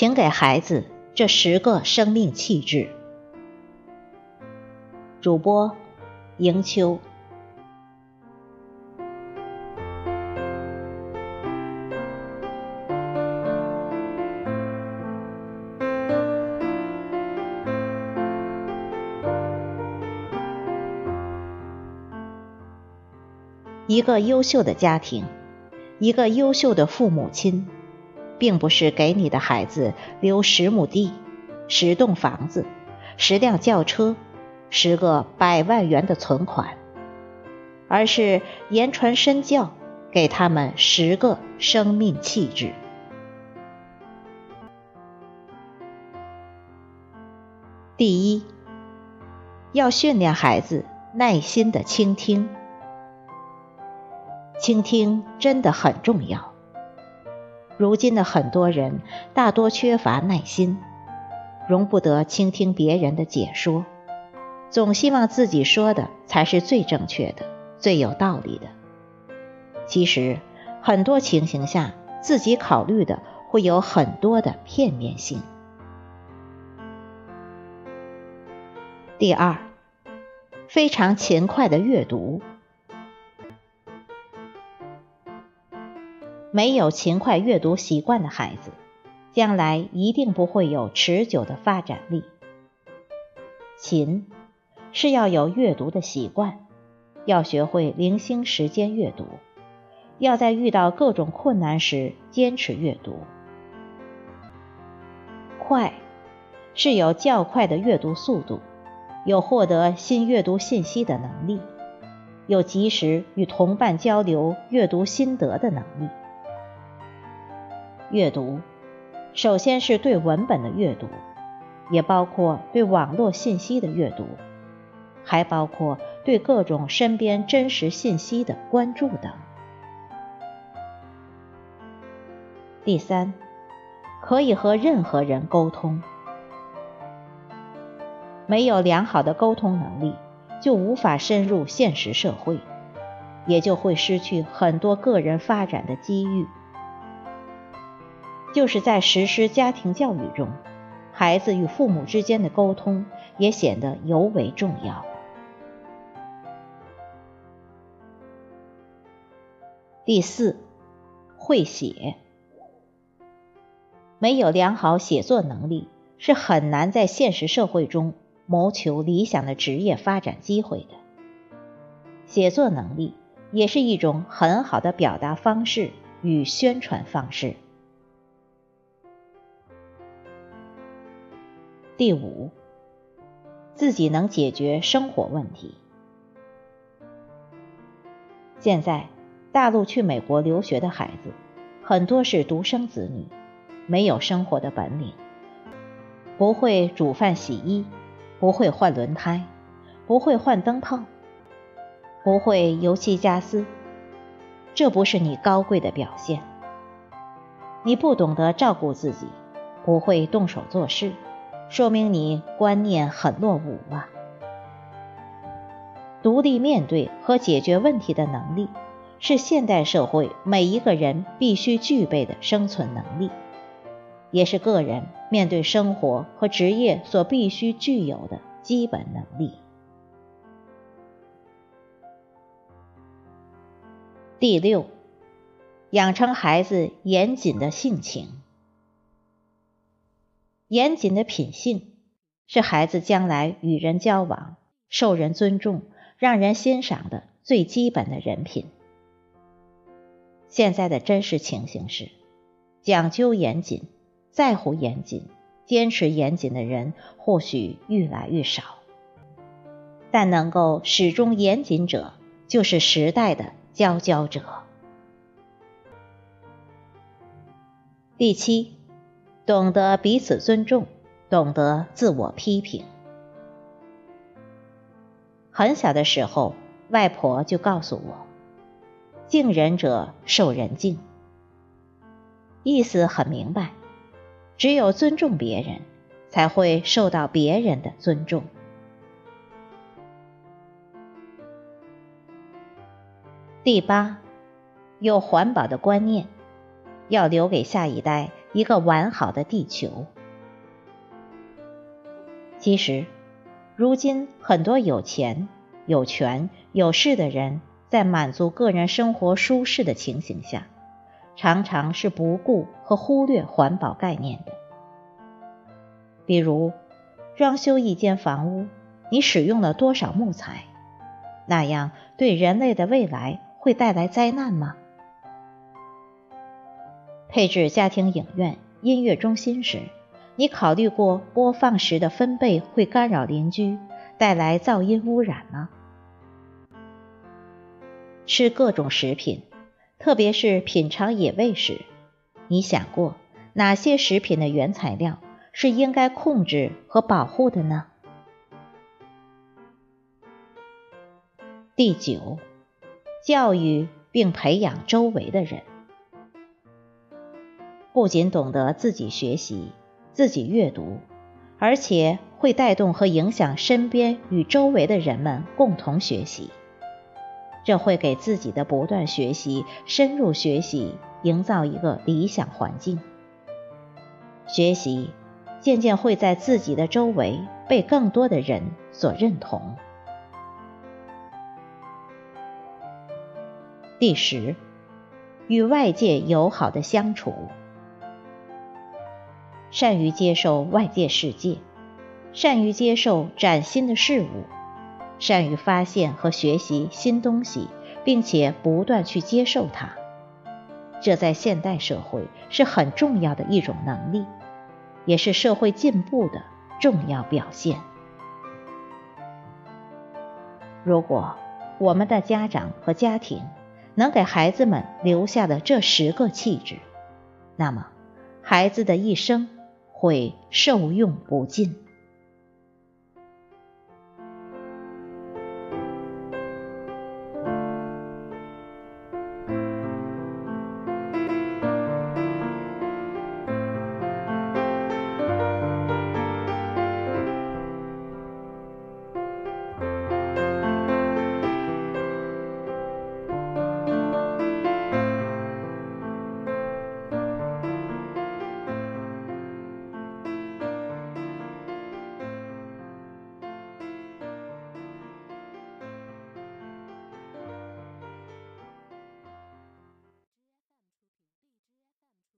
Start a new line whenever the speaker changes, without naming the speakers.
请给孩子这十个生命气质。主播：迎秋。一个优秀的家庭，一个优秀的父母亲。并不是给你的孩子留十亩地、十栋房子、十辆轿车、十个百万元的存款，而是言传身教，给他们十个生命气质。第一，要训练孩子耐心的倾听，倾听真的很重要。如今的很多人大多缺乏耐心，容不得倾听别人的解说，总希望自己说的才是最正确的、最有道理的。其实，很多情形下，自己考虑的会有很多的片面性。第二，非常勤快的阅读。没有勤快阅读习惯的孩子，将来一定不会有持久的发展力。勤是要有阅读的习惯，要学会零星时间阅读，要在遇到各种困难时坚持阅读。快是有较快的阅读速度，有获得新阅读信息的能力，有及时与同伴交流阅读心得的能力。阅读，首先是对文本的阅读，也包括对网络信息的阅读，还包括对各种身边真实信息的关注等。第三，可以和任何人沟通。没有良好的沟通能力，就无法深入现实社会，也就会失去很多个人发展的机遇。就是在实施家庭教育中，孩子与父母之间的沟通也显得尤为重要。第四，会写。没有良好写作能力，是很难在现实社会中谋求理想的职业发展机会的。写作能力也是一种很好的表达方式与宣传方式。第五，自己能解决生活问题。现在，大陆去美国留学的孩子很多是独生子女，没有生活的本领，不会煮饭洗衣，不会换轮胎，不会换灯泡，不会油漆家私。这不是你高贵的表现。你不懂得照顾自己，不会动手做事。说明你观念很落伍啊！独立面对和解决问题的能力，是现代社会每一个人必须具备的生存能力，也是个人面对生活和职业所必须具有的基本能力。第六，养成孩子严谨的性情。严谨的品性是孩子将来与人交往、受人尊重、让人欣赏的最基本的人品。现在的真实情形是，讲究严谨、在乎严谨、坚持严谨的人或许越来越少，但能够始终严谨者，就是时代的佼佼者。第七。懂得彼此尊重，懂得自我批评。很小的时候，外婆就告诉我：“敬人者受人敬。”意思很明白，只有尊重别人，才会受到别人的尊重。第八，有环保的观念，要留给下一代。一个完好的地球。其实，如今很多有钱、有权、有势的人，在满足个人生活舒适的情形下，常常是不顾和忽略环保概念的。比如，装修一间房屋，你使用了多少木材？那样对人类的未来会带来灾难吗？配置家庭影院、音乐中心时，你考虑过播放时的分贝会干扰邻居，带来噪音污染吗？吃各种食品，特别是品尝野味时，你想过哪些食品的原材料是应该控制和保护的呢？第九，教育并培养周围的人，不仅懂得自己学习、自己阅读，而且会带动和影响身边与周围的人们共同学习。这会给自己的不断学习、深入学习营造一个理想环境。学习渐渐会在自己的周围被更多的人所认同。第十，与外界友好的相处，善于接受外界世界，善于接受崭新的事物，善于发现和学习新东西，并且不断去接受它。这在现代社会是很重要的一种能力，也是社会进步的重要表现。如果我们的家长和家庭，能给孩子们留下的这十个气质，那么孩子的一生会受用不尽。